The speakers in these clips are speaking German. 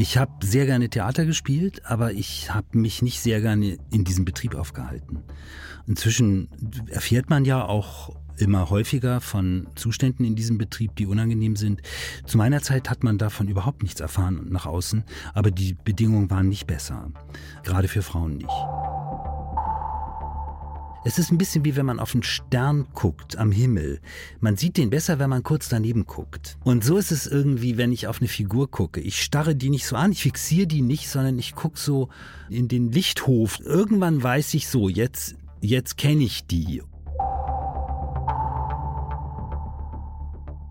Ich habe sehr gerne Theater gespielt, aber ich habe mich nicht sehr gerne in diesem Betrieb aufgehalten. Inzwischen erfährt man ja auch immer häufiger von Zuständen in diesem Betrieb, die unangenehm sind. Zu meiner Zeit hat man davon überhaupt nichts erfahren nach außen, aber die Bedingungen waren nicht besser. Gerade für Frauen nicht. Es ist ein bisschen wie wenn man auf einen Stern guckt am Himmel. Man sieht den besser, wenn man kurz daneben guckt. Und so ist es irgendwie, wenn ich auf eine Figur gucke. Ich starre die nicht so an, ich fixiere die nicht, sondern ich gucke so in den Lichthof. Irgendwann weiß ich so, jetzt, jetzt kenne ich die.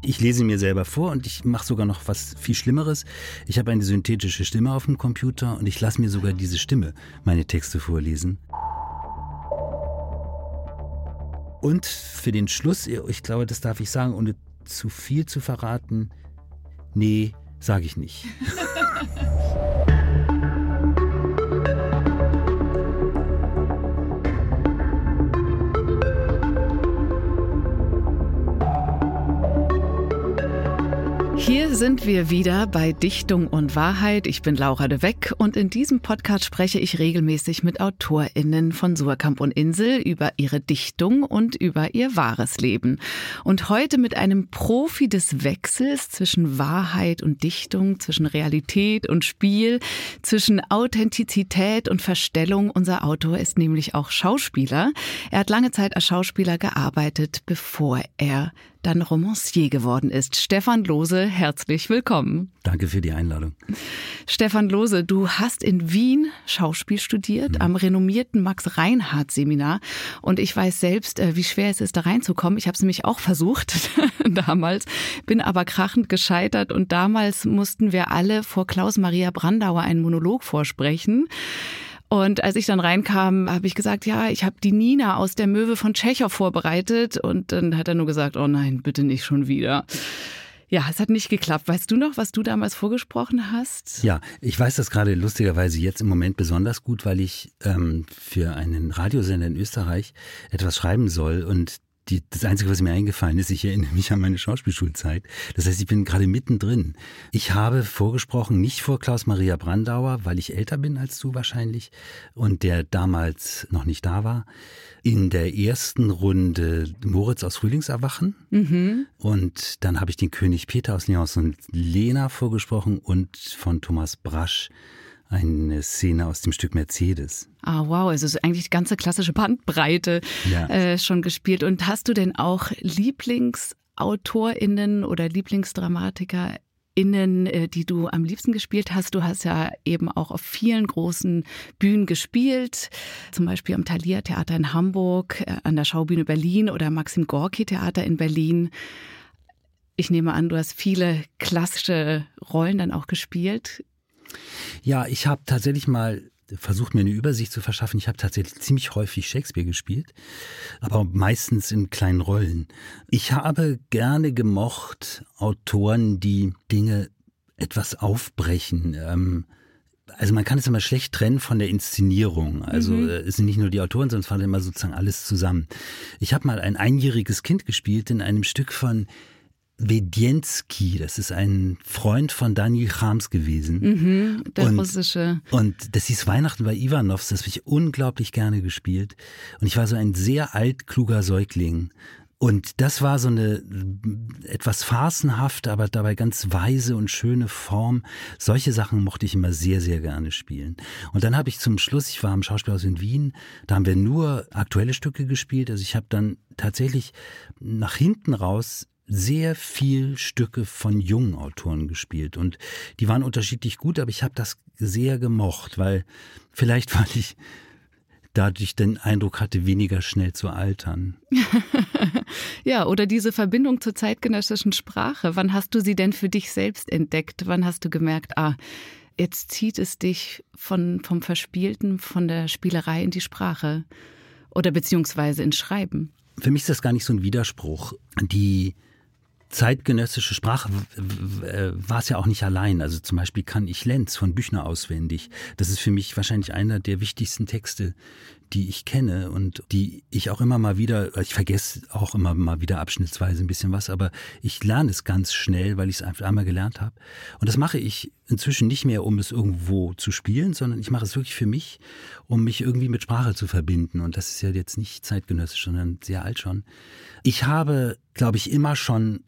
Ich lese mir selber vor und ich mache sogar noch was viel Schlimmeres. Ich habe eine synthetische Stimme auf dem Computer und ich lasse mir sogar diese Stimme meine Texte vorlesen. Und für den Schluss, ich glaube, das darf ich sagen, ohne zu viel zu verraten, nee, sage ich nicht. Hier sind wir wieder bei Dichtung und Wahrheit. Ich bin Laura de Weck und in diesem Podcast spreche ich regelmäßig mit AutorInnen von Surkamp und Insel über ihre Dichtung und über ihr wahres Leben. Und heute mit einem Profi des Wechsels zwischen Wahrheit und Dichtung, zwischen Realität und Spiel, zwischen Authentizität und Verstellung. Unser Autor ist nämlich auch Schauspieler. Er hat lange Zeit als Schauspieler gearbeitet, bevor er dann Romancier geworden ist. Stefan Lose, herzlich willkommen. Danke für die Einladung. Stefan Lose, du hast in Wien Schauspiel studiert, mhm. am renommierten Max-Reinhardt-Seminar. Und ich weiß selbst, äh, wie schwer es ist, da reinzukommen. Ich habe es nämlich auch versucht damals, bin aber krachend gescheitert. Und damals mussten wir alle vor Klaus Maria Brandauer einen Monolog vorsprechen. Und als ich dann reinkam, habe ich gesagt, ja, ich habe die Nina aus der Möwe von Tschechow vorbereitet. Und dann hat er nur gesagt, oh nein, bitte nicht schon wieder. Ja, es hat nicht geklappt. Weißt du noch, was du damals vorgesprochen hast? Ja, ich weiß das gerade lustigerweise jetzt im Moment besonders gut, weil ich ähm, für einen Radiosender in Österreich etwas schreiben soll und die, das Einzige, was mir eingefallen ist, ich erinnere mich an meine Schauspielschulzeit. Das heißt, ich bin gerade mittendrin. Ich habe vorgesprochen, nicht vor Klaus-Maria Brandauer, weil ich älter bin als du wahrscheinlich und der damals noch nicht da war. In der ersten Runde Moritz aus Frühlingserwachen. Mhm. Und dann habe ich den König Peter aus Leons und Lena vorgesprochen und von Thomas Brasch eine Szene aus dem Stück Mercedes. Ah, wow, also ist eigentlich die ganze klassische Bandbreite ja. äh, schon gespielt. Und hast du denn auch LieblingsautorInnen oder LieblingsdramatikerInnen, äh, die du am liebsten gespielt hast? Du hast ja eben auch auf vielen großen Bühnen gespielt, zum Beispiel am Thalia Theater in Hamburg, äh, an der Schaubühne Berlin oder Maxim Gorki Theater in Berlin. Ich nehme an, du hast viele klassische Rollen dann auch gespielt. Ja, ich habe tatsächlich mal versucht, mir eine Übersicht zu verschaffen. Ich habe tatsächlich ziemlich häufig Shakespeare gespielt, aber meistens in kleinen Rollen. Ich habe gerne gemocht Autoren, die Dinge etwas aufbrechen. Ähm, also man kann es immer schlecht trennen von der Inszenierung. Also mhm. Äh, es sind nicht nur die Autoren, sondern es war immer sozusagen alles zusammen. Ich habe mal ein einjähriges Kind gespielt in einem Stück von Wedienski, das ist ein Freund von Daniel Chams gewesen. Mhm, der und, russische. Und das hieß Weihnachten bei Ivanovs, das habe ich unglaublich gerne gespielt. Und ich war so ein sehr altkluger Säugling. Und das war so eine etwas farcenhafte, aber dabei ganz weise und schöne Form. Solche Sachen mochte ich immer sehr, sehr gerne spielen. Und dann habe ich zum Schluss, ich war im Schauspielhaus in Wien, da haben wir nur aktuelle Stücke gespielt. Also ich habe dann tatsächlich nach hinten raus sehr viel Stücke von jungen Autoren gespielt und die waren unterschiedlich gut, aber ich habe das sehr gemocht, weil vielleicht weil ich dadurch den Eindruck hatte, weniger schnell zu altern. ja, oder diese Verbindung zur zeitgenössischen Sprache. Wann hast du sie denn für dich selbst entdeckt? Wann hast du gemerkt, ah, jetzt zieht es dich von, vom Verspielten, von der Spielerei in die Sprache oder beziehungsweise ins Schreiben? Für mich ist das gar nicht so ein Widerspruch. Die zeitgenössische Sprache äh, war es ja auch nicht allein. Also zum Beispiel kann ich Lenz von Büchner auswendig. Das ist für mich wahrscheinlich einer der wichtigsten Texte, die ich kenne und die ich auch immer mal wieder, ich vergesse auch immer mal wieder abschnittsweise ein bisschen was, aber ich lerne es ganz schnell, weil ich es einfach einmal gelernt habe. Und das mache ich inzwischen nicht mehr, um es irgendwo zu spielen, sondern ich mache es wirklich für mich, um mich irgendwie mit Sprache zu verbinden. Und das ist ja jetzt nicht zeitgenössisch, sondern sehr alt schon. Ich habe, glaube ich, immer schon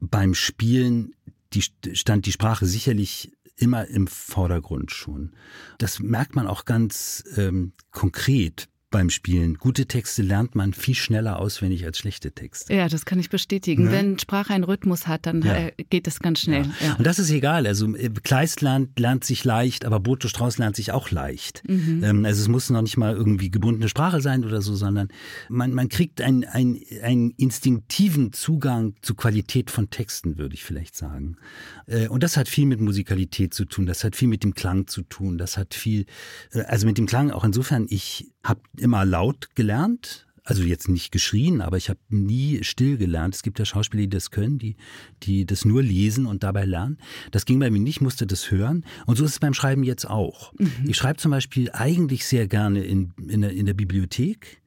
beim Spielen die, stand die Sprache sicherlich immer im Vordergrund schon. Das merkt man auch ganz ähm, konkret beim Spielen. Gute Texte lernt man viel schneller auswendig als schlechte Texte. Ja, das kann ich bestätigen. Ne? Wenn Sprache einen Rhythmus hat, dann ja. Äh, geht es ganz schnell. Ja. Ja. Und das ist egal. Also äh, Kleist lernt, lernt sich leicht, aber Boto Strauß lernt sich auch leicht. Mhm. Ähm, also es muss noch nicht mal irgendwie gebundene Sprache sein oder so, sondern man, man kriegt einen, einen, einen instinktiven Zugang zur Qualität von Texten, würde ich vielleicht sagen. Äh, und das hat viel mit Musikalität zu tun, das hat viel mit dem Klang zu tun, das hat viel, also mit dem Klang auch insofern, ich habe immer laut gelernt, also jetzt nicht geschrien, aber ich habe nie still gelernt. Es gibt ja Schauspieler, die das können, die, die das nur lesen und dabei lernen. Das ging bei mir nicht, musste das hören. Und so ist es beim Schreiben jetzt auch. Mhm. Ich schreibe zum Beispiel eigentlich sehr gerne in, in, der, in der Bibliothek.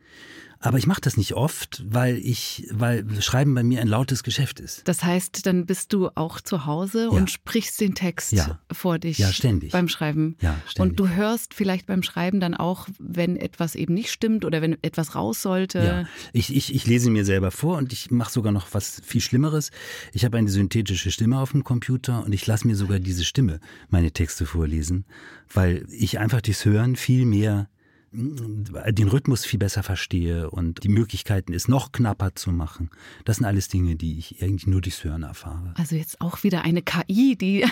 Aber ich mache das nicht oft, weil ich, weil Schreiben bei mir ein lautes Geschäft ist. Das heißt, dann bist du auch zu Hause ja. und sprichst den Text ja. vor dich. Ja, ständig. Beim Schreiben. Ja, ständig. Und du hörst vielleicht beim Schreiben dann auch, wenn etwas eben nicht stimmt oder wenn etwas raus sollte. Ja, ich, ich, ich lese mir selber vor und ich mache sogar noch was viel Schlimmeres. Ich habe eine synthetische Stimme auf dem Computer und ich lasse mir sogar diese Stimme meine Texte vorlesen, weil ich einfach durchs Hören viel mehr den Rhythmus viel besser verstehe und die Möglichkeiten es noch knapper zu machen. Das sind alles Dinge, die ich eigentlich nur durchs Hören erfahre. Also jetzt auch wieder eine KI, die,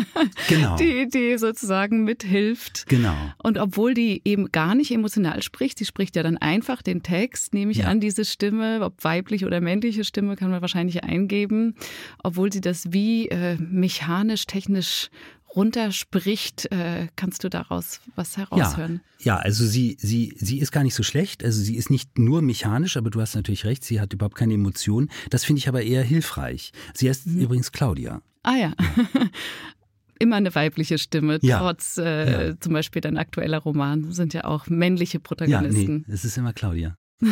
genau. die, die sozusagen mithilft. Genau. Und obwohl die eben gar nicht emotional spricht, sie spricht ja dann einfach den Text, nehme ich ja. an, diese Stimme, ob weibliche oder männliche Stimme, kann man wahrscheinlich eingeben, obwohl sie das wie äh, mechanisch, technisch runterspricht, äh, kannst du daraus was heraushören? Ja, ja, also sie, sie, sie ist gar nicht so schlecht. Also sie ist nicht nur mechanisch, aber du hast natürlich recht, sie hat überhaupt keine Emotionen. Das finde ich aber eher hilfreich. Sie heißt mhm. übrigens Claudia. Ah ja. Immer eine weibliche Stimme, ja. trotz äh, ja. zum Beispiel dein aktueller Roman sind ja auch männliche Protagonisten. Ja, nee, es ist immer Claudia.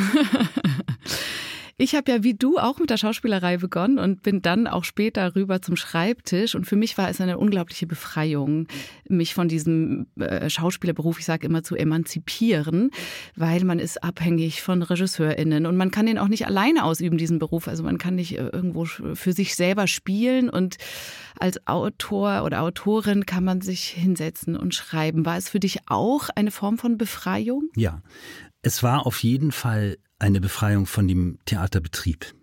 Ich habe ja wie du auch mit der Schauspielerei begonnen und bin dann auch später rüber zum Schreibtisch. Und für mich war es eine unglaubliche Befreiung, mich von diesem äh, Schauspielerberuf, ich sage immer, zu emanzipieren, weil man ist abhängig von RegisseurInnen und man kann den auch nicht alleine ausüben, diesen Beruf. Also man kann nicht äh, irgendwo für sich selber spielen und als Autor oder Autorin kann man sich hinsetzen und schreiben. War es für dich auch eine Form von Befreiung? Ja, es war auf jeden Fall eine Befreiung von dem Theaterbetrieb.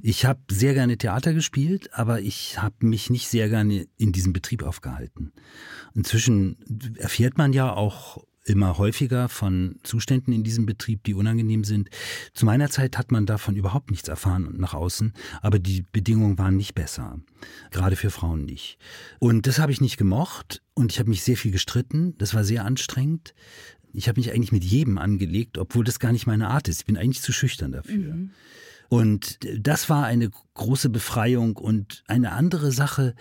Ich habe sehr gerne Theater gespielt, aber ich habe mich nicht sehr gerne in diesem Betrieb aufgehalten. Inzwischen erfährt man ja auch immer häufiger von Zuständen in diesem Betrieb, die unangenehm sind. Zu meiner Zeit hat man davon überhaupt nichts erfahren nach außen, aber die Bedingungen waren nicht besser. Gerade für Frauen nicht. Und das habe ich nicht gemocht und ich habe mich sehr viel gestritten. Das war sehr anstrengend ich habe mich eigentlich mit jedem angelegt, obwohl das gar nicht meine Art ist. Ich bin eigentlich zu schüchtern dafür. Mhm. Und das war eine große Befreiung und eine andere Sache,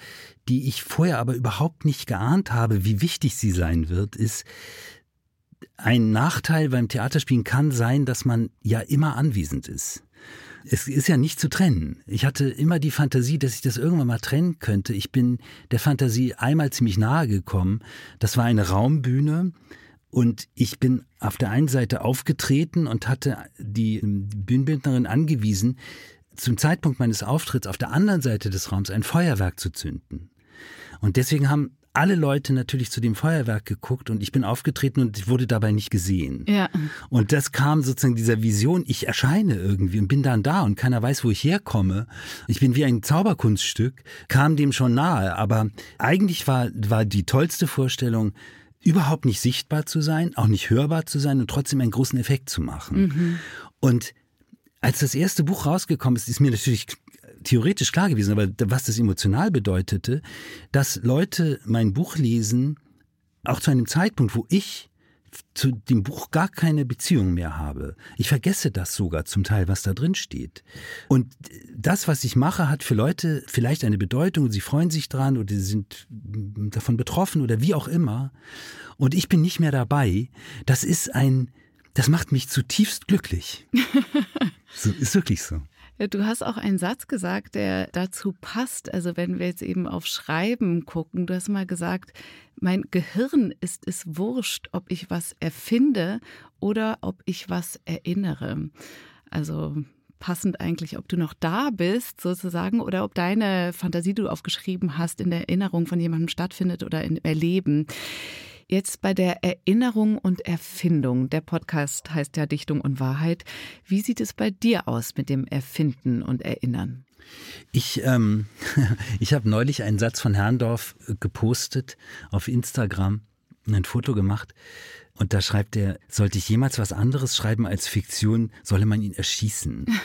die ich vorher aber überhaupt nicht geahnt habe, wie wichtig sie sein wird, ist, ein Nachteil beim Theaterspielen kann sein, dass man ja immer anwesend ist. Es ist ja nicht zu trennen. Ich hatte immer die Fantasie, dass ich das irgendwann mal trennen könnte. Ich bin der Fantasie einmal ziemlich nahe gekommen. Das war eine Raumbühne und ich bin auf der einen Seite aufgetreten und hatte die Bühnenbildnerin angewiesen, zum Zeitpunkt meines Auftritts auf der anderen Seite des Raums ein Feuerwerk zu zünden. Und deswegen haben alle Leute natürlich zu dem Feuerwerk geguckt und ich bin aufgetreten und wurde dabei nicht gesehen. Ja. Und das kam sozusagen dieser Vision, ich erscheine irgendwie und bin dann da und keiner weiß, wo ich herkomme. Ich bin wie ein Zauberkunststück, kam dem schon nahe, aber eigentlich war, war die tollste Vorstellung, überhaupt nicht sichtbar zu sein, auch nicht hörbar zu sein und trotzdem einen großen Effekt zu machen. Mhm. Und als das erste Buch rausgekommen ist, ist mir natürlich theoretisch klar gewesen, aber was das emotional bedeutete, dass Leute mein Buch lesen, auch zu einem Zeitpunkt, wo ich zu dem Buch gar keine Beziehung mehr habe. Ich vergesse das sogar zum Teil, was da drin steht. Und das, was ich mache, hat für Leute vielleicht eine Bedeutung und sie freuen sich dran oder sie sind davon betroffen oder wie auch immer. Und ich bin nicht mehr dabei. Das ist ein, das macht mich zutiefst glücklich. so, ist wirklich so. Du hast auch einen Satz gesagt, der dazu passt. Also wenn wir jetzt eben auf Schreiben gucken, du hast mal gesagt, mein Gehirn ist es wurscht, ob ich was erfinde oder ob ich was erinnere. Also passend eigentlich, ob du noch da bist sozusagen oder ob deine Fantasie, die du aufgeschrieben hast, in der Erinnerung von jemandem stattfindet oder im Erleben. Jetzt bei der Erinnerung und Erfindung. Der Podcast heißt ja Dichtung und Wahrheit. Wie sieht es bei dir aus mit dem Erfinden und Erinnern? Ich, ähm, ich habe neulich einen Satz von Herrndorf gepostet auf Instagram, ein Foto gemacht. Und da schreibt er, sollte ich jemals was anderes schreiben als Fiktion, solle man ihn erschießen.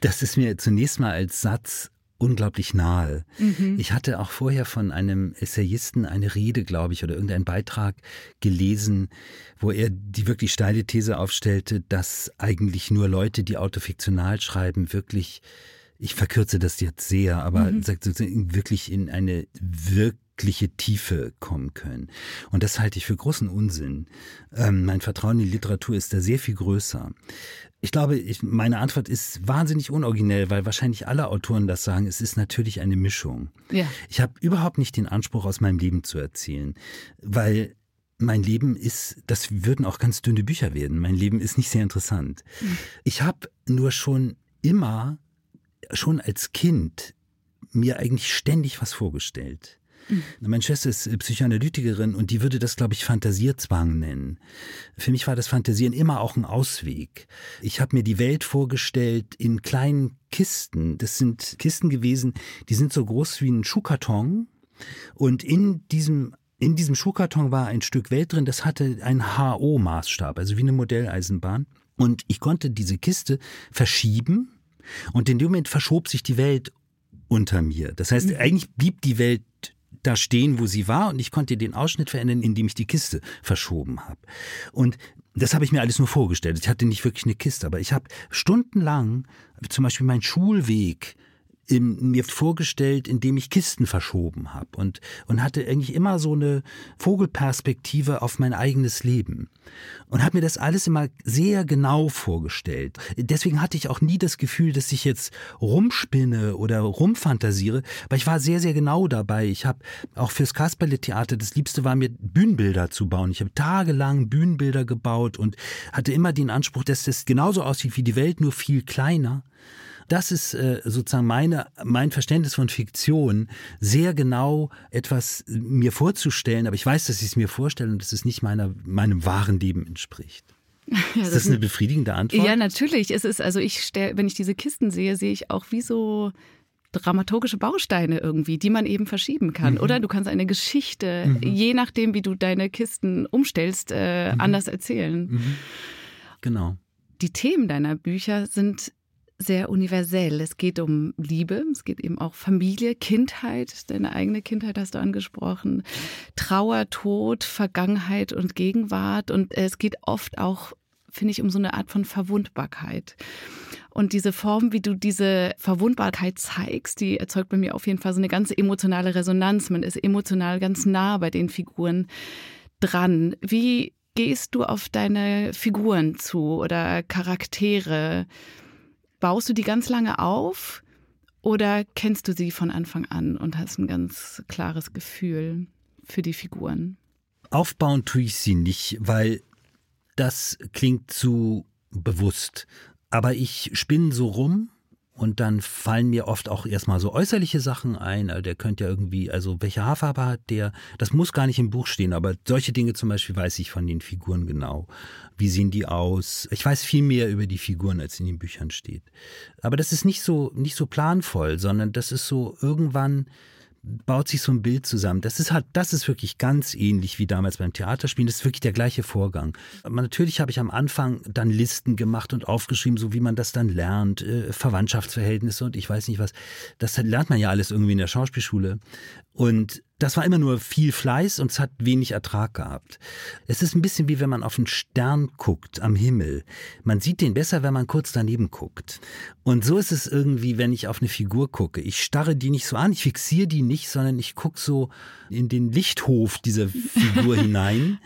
Das ist mir zunächst mal als Satz unglaublich nahe. Mhm. Ich hatte auch vorher von einem Essayisten eine Rede, glaube ich, oder irgendeinen Beitrag gelesen, wo er die wirklich steile These aufstellte, dass eigentlich nur Leute, die autofiktional schreiben, wirklich ich verkürze das jetzt sehr, aber mhm. wirklich in eine wirkliche Tiefe kommen können. Und das halte ich für großen Unsinn. Ähm, mein Vertrauen in die Literatur ist da sehr viel größer. Ich glaube, ich, meine Antwort ist wahnsinnig unoriginell, weil wahrscheinlich alle Autoren das sagen. Es ist natürlich eine Mischung. Ja. Ich habe überhaupt nicht den Anspruch, aus meinem Leben zu erzählen, weil mein Leben ist, das würden auch ganz dünne Bücher werden. Mein Leben ist nicht sehr interessant. Mhm. Ich habe nur schon immer, schon als Kind, mir eigentlich ständig was vorgestellt. Meine Schwester ist äh, Psychoanalytikerin und die würde das, glaube ich, Fantasierzwang nennen. Für mich war das Fantasieren immer auch ein Ausweg. Ich habe mir die Welt vorgestellt in kleinen Kisten. Das sind Kisten gewesen, die sind so groß wie ein Schuhkarton. Und in diesem in diesem Schuhkarton war ein Stück Welt drin, das hatte einen HO-Maßstab, also wie eine Modelleisenbahn. Und ich konnte diese Kiste verschieben und in dem Moment verschob sich die Welt unter mir. Das heißt, mhm. eigentlich blieb die Welt da stehen, wo sie war und ich konnte den Ausschnitt verändern, indem ich die Kiste verschoben habe. Und das habe ich mir alles nur vorgestellt. Ich hatte nicht wirklich eine Kiste, aber ich habe stundenlang zum Beispiel meinen Schulweg in, mir vorgestellt, indem ich Kisten verschoben habe und, und hatte eigentlich immer so eine Vogelperspektive auf mein eigenes Leben und habe mir das alles immer sehr genau vorgestellt. Deswegen hatte ich auch nie das Gefühl, dass ich jetzt rumspinne oder rumfantasiere, weil ich war sehr, sehr genau dabei. Ich habe auch fürs Kasperle-Theater, das Liebste war mir, Bühnenbilder zu bauen. Ich habe tagelang Bühnenbilder gebaut und hatte immer den Anspruch, dass das genauso aussieht wie die Welt, nur viel kleiner. Das ist äh, sozusagen meine, mein Verständnis von Fiktion, sehr genau etwas mir vorzustellen, aber ich weiß, dass ich es mir vorstelle und dass es nicht meiner, meinem wahren Leben entspricht. Ja, das ist das eine befriedigende Antwort? Ja, natürlich. Es ist, also ich stell, wenn ich diese Kisten sehe, sehe ich auch wie so dramaturgische Bausteine irgendwie, die man eben verschieben kann. Mhm. Oder du kannst eine Geschichte, mhm. je nachdem, wie du deine Kisten umstellst, äh, mhm. anders erzählen. Mhm. Genau. Die Themen deiner Bücher sind sehr universell. Es geht um Liebe, es geht eben auch Familie, Kindheit, deine eigene Kindheit hast du angesprochen, Trauer, Tod, Vergangenheit und Gegenwart. Und es geht oft auch, finde ich, um so eine Art von Verwundbarkeit. Und diese Form, wie du diese Verwundbarkeit zeigst, die erzeugt bei mir auf jeden Fall so eine ganze emotionale Resonanz. Man ist emotional ganz nah bei den Figuren dran. Wie gehst du auf deine Figuren zu oder Charaktere? Baust du die ganz lange auf oder kennst du sie von Anfang an und hast ein ganz klares Gefühl für die Figuren? Aufbauen tue ich sie nicht, weil das klingt zu bewusst. Aber ich spinne so rum und dann fallen mir oft auch erstmal so äußerliche Sachen ein. Also der könnte ja irgendwie, also welche Haarfarbe hat der? Das muss gar nicht im Buch stehen, aber solche Dinge zum Beispiel weiß ich von den Figuren genau. Wie sehen die aus? Ich weiß viel mehr über die Figuren, als in den Büchern steht. Aber das ist nicht so, nicht so planvoll, sondern das ist so irgendwann, baut sich so ein Bild zusammen. Das ist halt, das ist wirklich ganz ähnlich wie damals beim Theaterspielen. Das ist wirklich der gleiche Vorgang. Aber natürlich habe ich am Anfang dann Listen gemacht und aufgeschrieben, so wie man das dann lernt, äh, Verwandtschaftsverhältnisse und ich weiß nicht was. Das lernt man ja alles irgendwie in der Schauspielschule. Und das war immer nur viel Fleiß und es hat wenig Ertrag gehabt. Es ist ein bisschen wie wenn man auf einen Stern guckt am Himmel. Man sieht den besser, wenn man kurz daneben guckt. Und so ist es irgendwie, wenn ich auf eine Figur gucke. Ich starre die nicht so an, ich fixiere die nicht, sondern ich gucke so in den Lichthof dieser Figur hinein.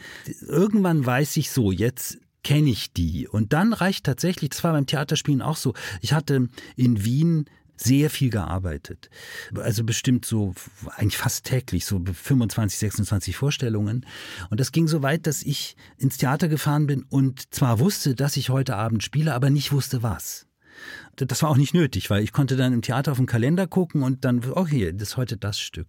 Irgendwann weiß ich so, jetzt kenne ich die. Und dann reicht tatsächlich, das war beim Theaterspielen auch so, ich hatte in Wien sehr viel gearbeitet. Also bestimmt so, eigentlich fast täglich, so 25, 26 Vorstellungen. Und das ging so weit, dass ich ins Theater gefahren bin und zwar wusste, dass ich heute Abend spiele, aber nicht wusste was das war auch nicht nötig, weil ich konnte dann im Theater auf den Kalender gucken und dann, okay, das ist heute das Stück.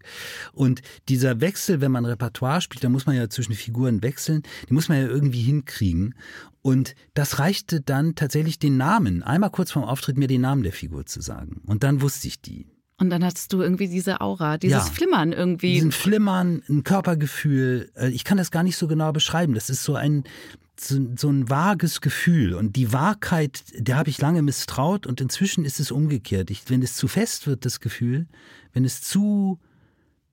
Und dieser Wechsel, wenn man Repertoire spielt, da muss man ja zwischen Figuren wechseln, die muss man ja irgendwie hinkriegen. Und das reichte dann tatsächlich den Namen, einmal kurz vorm Auftritt mir den Namen der Figur zu sagen. Und dann wusste ich die. Und dann hattest du irgendwie diese Aura, dieses ja, Flimmern irgendwie. Diesen Flimmern, ein Körpergefühl. Äh, ich kann das gar nicht so genau beschreiben. Das ist so ein, so, so ein vages Gefühl. Und die Wahrheit, der habe ich lange misstraut und inzwischen ist es umgekehrt. Ich, wenn es zu fest wird, das Gefühl, wenn es zu,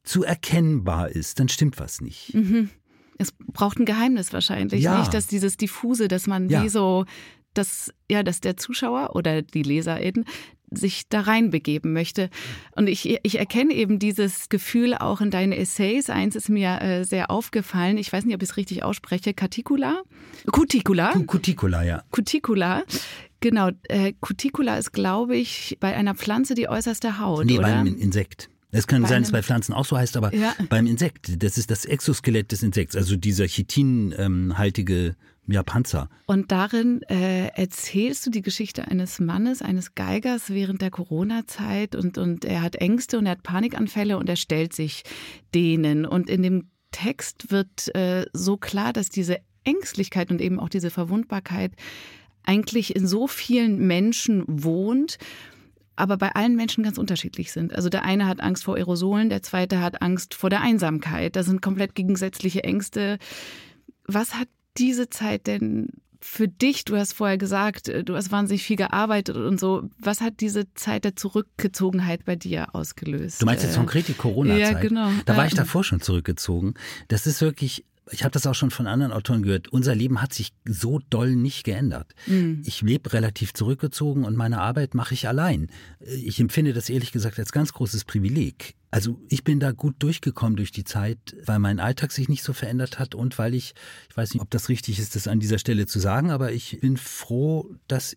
zu erkennbar ist, dann stimmt was nicht. Mhm. Es braucht ein Geheimnis wahrscheinlich, ja. nicht? Dass dieses diffuse, dass man ja. wie so, dass, ja, dass der Zuschauer oder die LeserInnen sich da reinbegeben möchte. Und ich, ich erkenne eben dieses Gefühl auch in deinen Essays. Eins ist mir äh, sehr aufgefallen. Ich weiß nicht, ob ich es richtig ausspreche. Cuticula? Cuticula? Cuticula, ja. Cuticula. Genau. Äh, Cuticula ist, glaube ich, bei einer Pflanze die äußerste Haut. Nee, oder? bei einem Insekt. Es kann bei sein, dass es bei Pflanzen auch so heißt, aber ja. beim Insekt, das ist das Exoskelett des Insekts, also dieser chitinhaltige ja, Panzer. Und darin äh, erzählst du die Geschichte eines Mannes, eines Geigers während der Corona-Zeit und, und er hat Ängste und er hat Panikanfälle und er stellt sich denen. Und in dem Text wird äh, so klar, dass diese Ängstlichkeit und eben auch diese Verwundbarkeit eigentlich in so vielen Menschen wohnt aber bei allen Menschen ganz unterschiedlich sind. Also der eine hat Angst vor Aerosolen, der zweite hat Angst vor der Einsamkeit. Das sind komplett gegensätzliche Ängste. Was hat diese Zeit denn für dich, du hast vorher gesagt, äh, du hast wahnsinnig viel gearbeitet und so, was hat diese Zeit der Zurückgezogenheit bei dir ausgelöst? Du meinst jetzt äh, konkret die Corona-Zeit? Ja, genau. Da war ich davor schon zurückgezogen. Das ist wirklich ich habe das auch schon von anderen Autoren gehört, unser Leben hat sich so doll nicht geändert. Mhm. Ich lebe relativ zurückgezogen und meine Arbeit mache ich allein. Ich empfinde das ehrlich gesagt als ganz großes Privileg. Also ich bin da gut durchgekommen durch die Zeit, weil mein Alltag sich nicht so verändert hat und weil ich, ich weiß nicht, ob das richtig ist, das an dieser Stelle zu sagen, aber ich bin froh, dass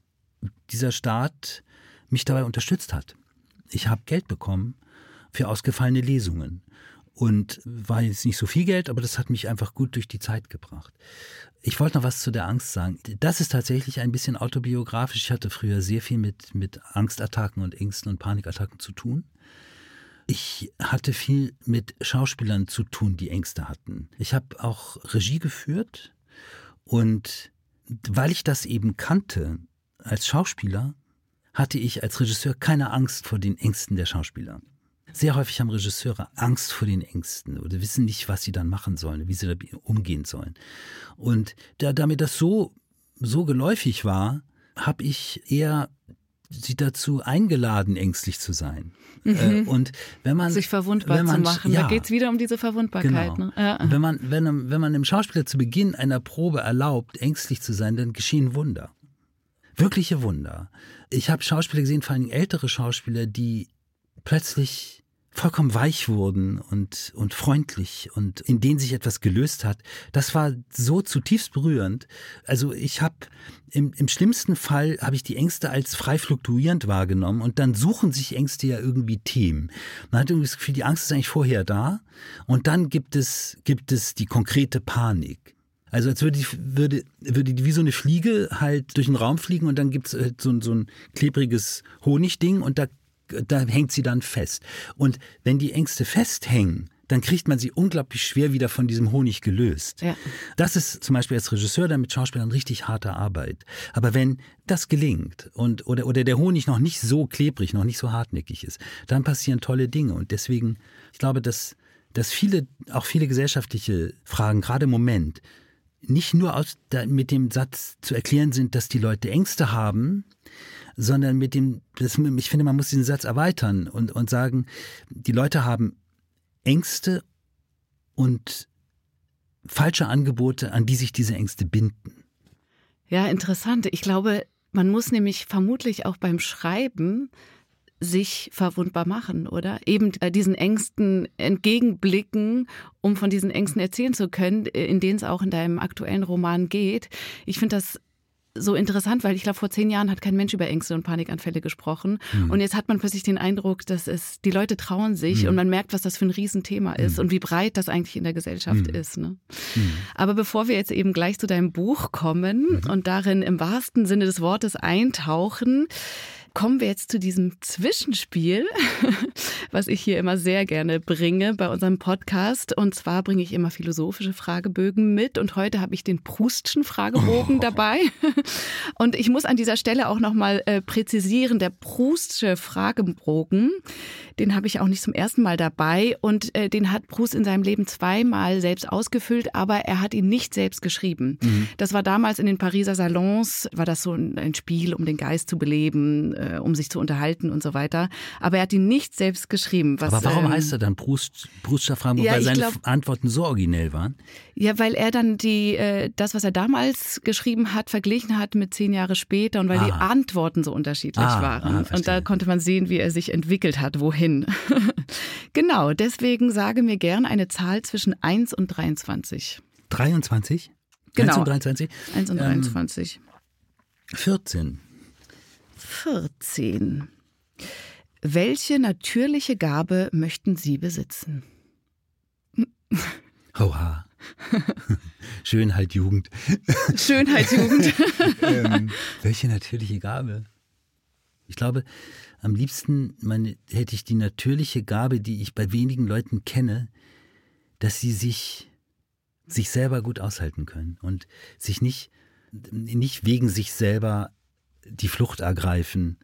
dieser Staat mich dabei unterstützt hat. Ich habe Geld bekommen für ausgefallene Lesungen und war jetzt nicht so viel Geld, aber das hat mich einfach gut durch die Zeit gebracht. Ich wollte noch was zu der Angst sagen. Das ist tatsächlich ein bisschen autobiografisch. Ich hatte früher sehr viel mit, mit Angstattacken und Ängsten und Panikattacken zu tun. Ich hatte viel mit Schauspielern zu tun, die Ängste hatten. Ich habe auch Regie geführt und weil ich das eben kannte als Schauspieler, hatte ich als Regisseur keine Angst vor den Ängsten der Schauspieler. Sehr häufig haben Regisseure Angst vor den Ängsten oder wissen nicht, was sie dann machen sollen, wie sie damit umgehen sollen. Und da, damit das so, so geläufig war, habe ich eher sie dazu eingeladen, ängstlich zu sein. Mhm. Äh, und wenn man sich verwundbar wenn man, zu machen, ja, da geht es wieder um diese Verwundbarkeit. Genau. Ne? Ja. Wenn man wenn, wenn man dem Schauspieler zu Beginn einer Probe erlaubt, ängstlich zu sein, dann geschehen Wunder, wirkliche Wunder. Ich habe Schauspieler gesehen, vor allem ältere Schauspieler, die plötzlich vollkommen weich wurden und, und freundlich und in denen sich etwas gelöst hat. Das war so zutiefst berührend. Also ich habe im, im schlimmsten Fall habe ich die Ängste als frei fluktuierend wahrgenommen und dann suchen sich Ängste ja irgendwie Themen. Man hat irgendwie das Gefühl, die Angst ist eigentlich vorher da und dann gibt es, gibt es die konkrete Panik. Also als würde die, würde, würde die wie so eine Fliege halt durch den Raum fliegen und dann gibt's halt so, so ein klebriges Honigding und da da hängt sie dann fest. Und wenn die Ängste festhängen, dann kriegt man sie unglaublich schwer wieder von diesem Honig gelöst. Ja. Das ist zum Beispiel als Regisseur dann mit Schauspielern richtig harte Arbeit. Aber wenn das gelingt und oder, oder der Honig noch nicht so klebrig, noch nicht so hartnäckig ist, dann passieren tolle Dinge. Und deswegen, ich glaube, dass, dass viele, auch viele gesellschaftliche Fragen, gerade im Moment, nicht nur aus, mit dem Satz zu erklären sind, dass die Leute Ängste haben, sondern mit dem, das, ich finde, man muss diesen Satz erweitern und, und sagen, die Leute haben Ängste und falsche Angebote, an die sich diese Ängste binden. Ja, interessant. Ich glaube, man muss nämlich vermutlich auch beim Schreiben sich verwundbar machen, oder? Eben äh, diesen Ängsten entgegenblicken, um von diesen Ängsten erzählen zu können, äh, in denen es auch in deinem aktuellen Roman geht. Ich finde das so interessant, weil ich glaube, vor zehn Jahren hat kein Mensch über Ängste und Panikanfälle gesprochen. Mhm. Und jetzt hat man plötzlich den Eindruck, dass es, die Leute trauen sich mhm. und man merkt, was das für ein Riesenthema ist mhm. und wie breit das eigentlich in der Gesellschaft hm. ist. Ne? Hm. Aber bevor wir jetzt eben gleich zu deinem Buch kommen mhm. und darin im wahrsten Sinne des Wortes eintauchen, kommen wir jetzt zu diesem Zwischenspiel, was ich hier immer sehr gerne bringe bei unserem Podcast. Und zwar bringe ich immer philosophische Fragebögen mit. Und heute habe ich den Proustschen Fragebogen oh. dabei. Und ich muss an dieser Stelle auch nochmal äh, präzisieren, der Proustsche Fragebogen, den habe ich auch nicht zum ersten Mal dabei. Und äh, den hat Proust in seinem Leben zweimal selbst ausgefüllt, aber er hat ihn nicht selbst geschrieben. Mhm. Das war damals in den Pariser Salons, war das so ein Spiel, um den Geist zu beleben äh, um sich zu unterhalten und so weiter. Aber er hat ihn nicht selbst geschrieben. Was, Aber warum ähm, heißt er dann Proust, Proustscher Fragenbuch? Ja, weil seine glaub, Antworten so originell waren? Ja, weil er dann die, äh, das, was er damals geschrieben hat, verglichen hat mit zehn Jahre später und weil ah. die Antworten so unterschiedlich ah, waren. Ah, und da konnte man sehen, wie er sich entwickelt hat, wohin. genau, deswegen sage mir gern eine Zahl zwischen 1 und 23. 23? Genau. 1 und 23? 1 und 23. Ähm, 14. 14. Welche natürliche Gabe möchten Sie besitzen? Oha. Schönheit Jugend. Schönheit Jugend. ähm, welche natürliche Gabe? Ich glaube, am liebsten meine, hätte ich die natürliche Gabe, die ich bei wenigen Leuten kenne, dass sie sich, sich selber gut aushalten können und sich nicht, nicht wegen sich selber die Flucht ergreifen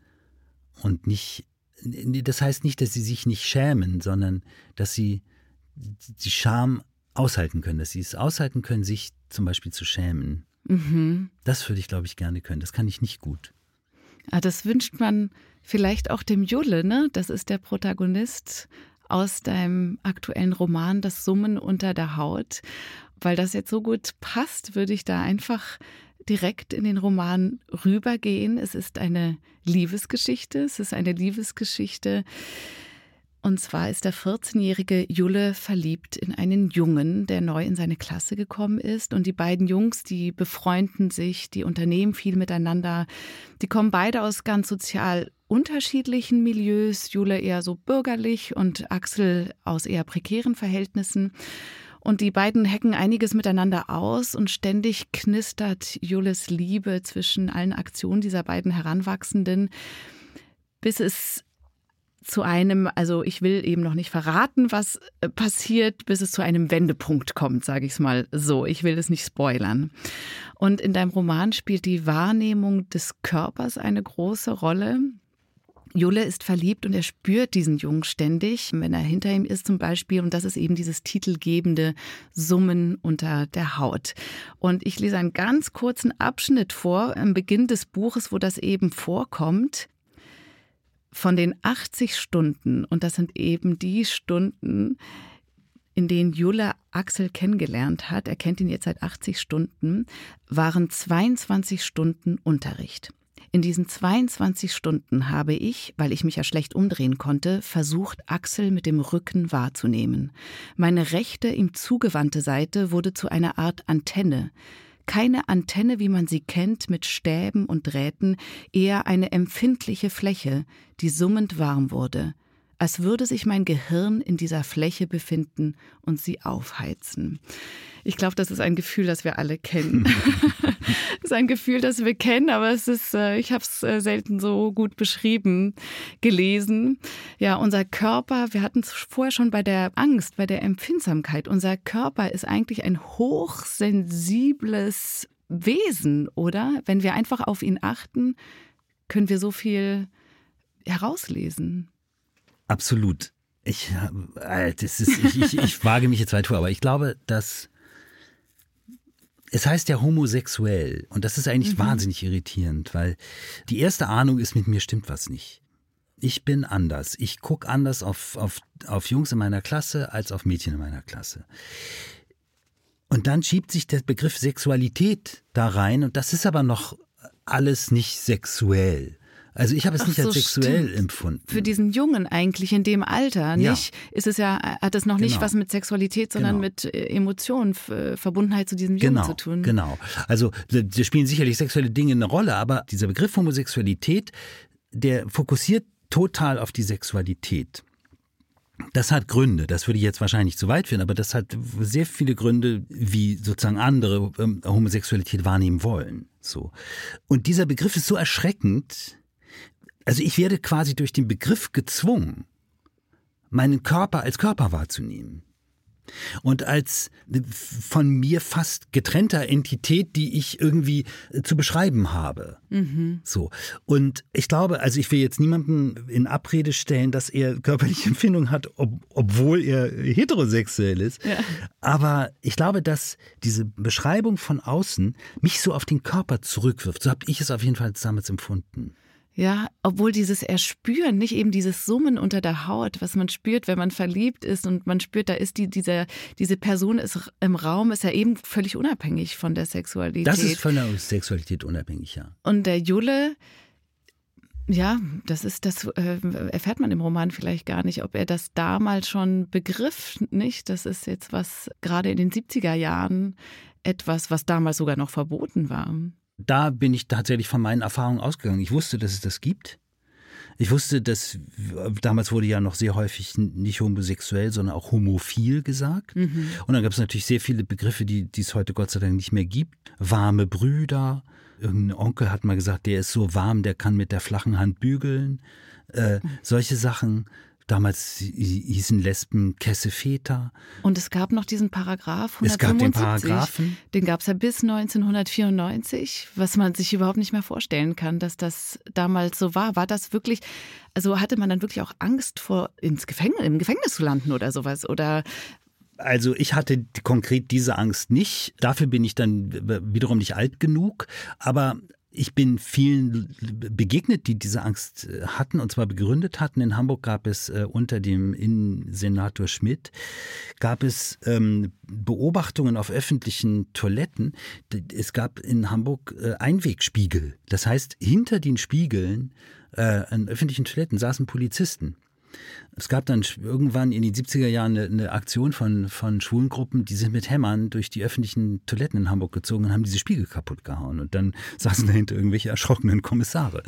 und nicht, das heißt nicht, dass sie sich nicht schämen, sondern dass sie die Scham aushalten können, dass sie es aushalten können, sich zum Beispiel zu schämen. Mhm. Das würde ich, glaube ich, gerne können. Das kann ich nicht gut. Ah, das wünscht man vielleicht auch dem Julle, ne? Das ist der Protagonist aus deinem aktuellen Roman Das Summen unter der Haut. Weil das jetzt so gut passt, würde ich da einfach direkt in den Roman rübergehen. Es ist eine Liebesgeschichte. Es ist eine Liebesgeschichte. Und zwar ist der 14-jährige Julle verliebt in einen Jungen, der neu in seine Klasse gekommen ist. Und die beiden Jungs, die befreunden sich, die unternehmen viel miteinander. Die kommen beide aus ganz sozial unterschiedlichen Milieus. Julle eher so bürgerlich und Axel aus eher prekären Verhältnissen. Und die beiden hacken einiges miteinander aus und ständig knistert Jules Liebe zwischen allen Aktionen dieser beiden Heranwachsenden, bis es zu einem, also ich will eben noch nicht verraten, was äh, passiert, bis es zu einem Wendepunkt kommt, sage ich es mal so. Ich will es nicht spoilern. Und in deinem Roman spielt die Wahrnehmung des Körpers eine große Rolle. Julle ist verliebt und er spürt diesen Jungen ständig, wenn er hinter ihm ist zum Beispiel. Und das ist eben dieses titelgebende Summen unter der Haut. Und ich lese einen ganz kurzen Abschnitt vor am Beginn des Buches, wo das eben vorkommt. Von den 80 Stunden, und das sind eben die Stunden, in denen Julle Axel kennengelernt hat, er kennt ihn jetzt seit 80 Stunden, waren 22 Stunden Unterricht. In diesen 22 Stunden habe ich, weil ich mich ja schlecht umdrehen konnte, versucht, Axel mit dem Rücken wahrzunehmen. Meine rechte, ihm zugewandte Seite wurde zu einer Art Antenne. Keine Antenne, wie man sie kennt, mit Stäben und Drähten, eher eine empfindliche Fläche, die summend warm wurde als würde sich mein Gehirn in dieser Fläche befinden und sie aufheizen. Ich glaube, das ist ein Gefühl, das wir alle kennen. das ist ein Gefühl, das wir kennen, aber es ist, äh, ich habe es äh, selten so gut beschrieben gelesen. Ja, unser Körper, wir hatten es vorher schon bei der Angst, bei der Empfindsamkeit. Unser Körper ist eigentlich ein hochsensibles Wesen, oder? Wenn wir einfach auf ihn achten, können wir so viel herauslesen. Absolut. Ich, äh, das ist, ich, ich, ich wage mich jetzt weit vor, aber ich glaube, dass es heißt ja homosexuell und das ist eigentlich mhm. wahnsinnig irritierend, weil die erste Ahnung ist, mit mir stimmt was nicht. Ich bin anders. Ich gucke anders auf, auf, auf Jungs in meiner Klasse als auf Mädchen in meiner Klasse. Und dann schiebt sich der Begriff Sexualität da rein und das ist aber noch alles nicht sexuell. Also ich habe es Ach nicht so, als sexuell stimmt. empfunden. Für diesen Jungen eigentlich in dem Alter, Ja. nicht? Ist es ja, hat es noch nicht Genau. was mit Sexualität, sondern Genau. mit äh, Emotionen, äh, Verbundenheit zu diesem Jungen Genau, zu tun. genau. Also da da spielen sicherlich sexuelle Dinge eine Rolle, aber dieser Begriff Homosexualität, der fokussiert total auf die Sexualität. Das hat Gründe, das würde ich jetzt wahrscheinlich zu weit führen, aber das hat sehr viele Gründe, wie sozusagen andere ähm, Homosexualität wahrnehmen wollen. So. Und dieser Begriff ist so erschreckend, also ich werde quasi durch den Begriff gezwungen, meinen Körper als Körper wahrzunehmen. Und als von mir fast getrennter Entität, die ich irgendwie äh, zu beschreiben habe. So. Und ich glaube, also ich will jetzt niemanden in Abrede stellen, dass er körperliche Empfindungen hat, ob, obwohl er heterosexuell ist. Ja. Aber ich glaube, dass diese Beschreibung von außen mich so auf den Körper zurückwirft. So habe ich es auf jeden Fall damals empfunden. Ja, obwohl dieses Erspüren, nicht eben dieses Summen unter der Haut, was man spürt, wenn man verliebt ist und man spürt, da ist die, diese, diese Person ist im Raum, ist ja eben völlig unabhängig von der Sexualität. Das ist von der Sexualität unabhängig, ja. Und der Julle, ja, das ist, das äh, erfährt man im Roman vielleicht gar nicht, ob er das damals schon begriff, nicht? Das ist jetzt was, gerade in den 70er Jahren, etwas, was damals sogar noch verboten war. Da bin ich tatsächlich von meinen Erfahrungen ausgegangen. Ich wusste, dass es das gibt. Ich wusste, dass damals wurde ja noch sehr häufig nicht homosexuell, sondern auch homophil gesagt. Und dann gab es natürlich sehr viele Begriffe, die, die es heute Gott sei Dank nicht mehr gibt. Warme Brüder. Irgendein Onkel hat mal gesagt, der ist so warm, der kann mit der flachen Hand bügeln. Äh, solche Sachen. Damals hießen Lesben Kesseväter. Und es gab noch diesen Paragraph 175. Es gab den Paragraphen. Den gab es ja bis 1994, was man sich überhaupt nicht mehr vorstellen kann, dass das damals so war. War das wirklich, also hatte man dann wirklich auch Angst vor, ins Gefängnis, im Gefängnis zu landen oder sowas? Oder Also ich hatte konkret diese Angst nicht. Dafür bin ich dann wiederum nicht alt genug. Aber ich bin vielen begegnet, die diese Angst äh, hatten und zwar begründet hatten. In Hamburg gab es äh, unter dem Innensenator Schmidt gab es ähm, Beobachtungen auf öffentlichen Toiletten. Es gab in Hamburg äh, Einwegspiegel. Das heißt, hinter den Spiegeln äh, an öffentlichen Toiletten saßen Polizisten. Es gab dann irgendwann in den 70er Jahren eine, eine Aktion von, von schwulen Gruppen, die sind mit Hämmern durch die öffentlichen Toiletten in Hamburg gezogen und haben diese Spiegel kaputt gehauen. Und dann saßen dahinter irgendwelche erschrockenen Kommissare.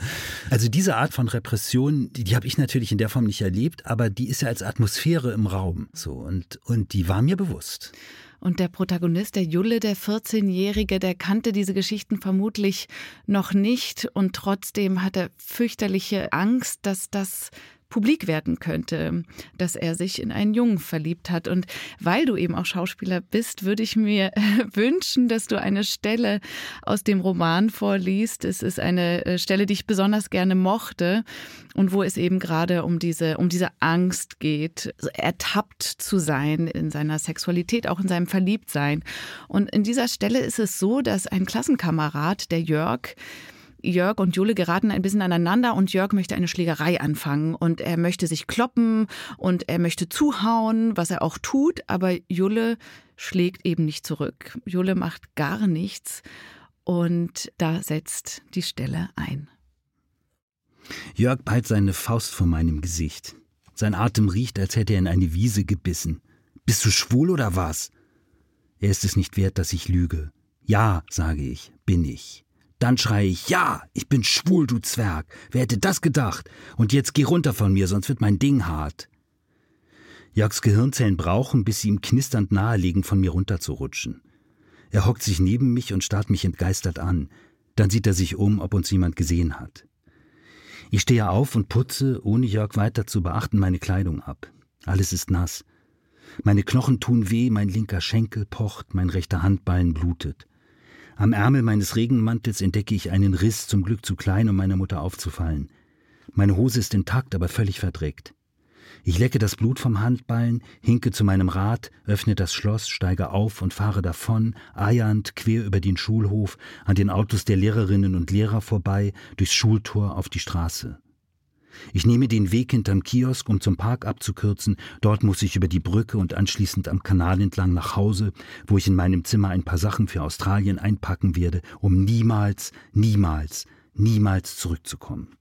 Also diese Art von Repression, die, die habe ich natürlich in der Form nicht erlebt, aber die ist ja als Atmosphäre im Raum. So, und, und die war mir bewusst. Und der Protagonist, der Julle, der 14-Jährige, der kannte diese Geschichten vermutlich noch nicht und trotzdem hat er fürchterliche Angst, dass das publik werden könnte, dass er sich in einen Jungen verliebt hat. Und weil du eben auch Schauspieler bist, würde ich mir wünschen, dass du eine Stelle aus dem Roman vorliest. Es ist eine äh, Stelle, die ich besonders gerne mochte und wo es eben gerade um diese, um diese Angst geht, ertappt zu sein in seiner Sexualität, auch in seinem Verliebtsein. Und in dieser Stelle ist es so, dass ein Klassenkamerad, der Jörg, Jörg und Jule geraten ein bisschen aneinander und Jörg möchte eine Schlägerei anfangen und er möchte sich kloppen und er möchte zuhauen, was er auch tut, aber Jule schlägt eben nicht zurück. Jule macht gar nichts und da setzt die Stelle ein. Jörg ballt seine Faust vor meinem Gesicht. Sein Atem riecht, als hätte er in eine Wiese gebissen. Bist du schwul oder was? Er ist es nicht wert, dass ich lüge. Ja, sage ich, bin ich. Dann schreie ich, ja, ich bin schwul, du Zwerg. Wer hätte das gedacht? Und jetzt geh runter von mir, sonst wird mein Ding hart. Jörgs Gehirnzellen brauchen, bis sie ihm knisternd nahelegen, von mir runterzurutschen. Er hockt sich neben mich und starrt mich entgeistert an. Dann sieht er sich um, ob uns jemand gesehen hat. Ich stehe auf und putze, ohne Jörg weiter zu beachten, meine Kleidung ab. Alles ist nass. Meine Knochen tun weh, mein linker Schenkel pocht, mein rechter Handballen blutet. Am Ärmel meines Regenmantels entdecke ich einen Riss, zum Glück zu klein, um meiner Mutter aufzufallen. Meine Hose ist intakt, aber völlig verdreckt. Ich lecke das Blut vom Handballen, hinke zu meinem Rad, öffne das Schloss, steige auf und fahre davon, eiernd quer über den Schulhof, an den Autos der Lehrerinnen und Lehrer vorbei, durchs Schultor auf die Straße. Ich nehme den Weg hinterm Kiosk, um zum Park abzukürzen. Dort muss ich über die Brücke und anschließend am Kanal entlang nach Hause, wo ich in meinem Zimmer ein paar Sachen für Australien einpacken werde, um niemals, niemals, niemals zurückzukommen.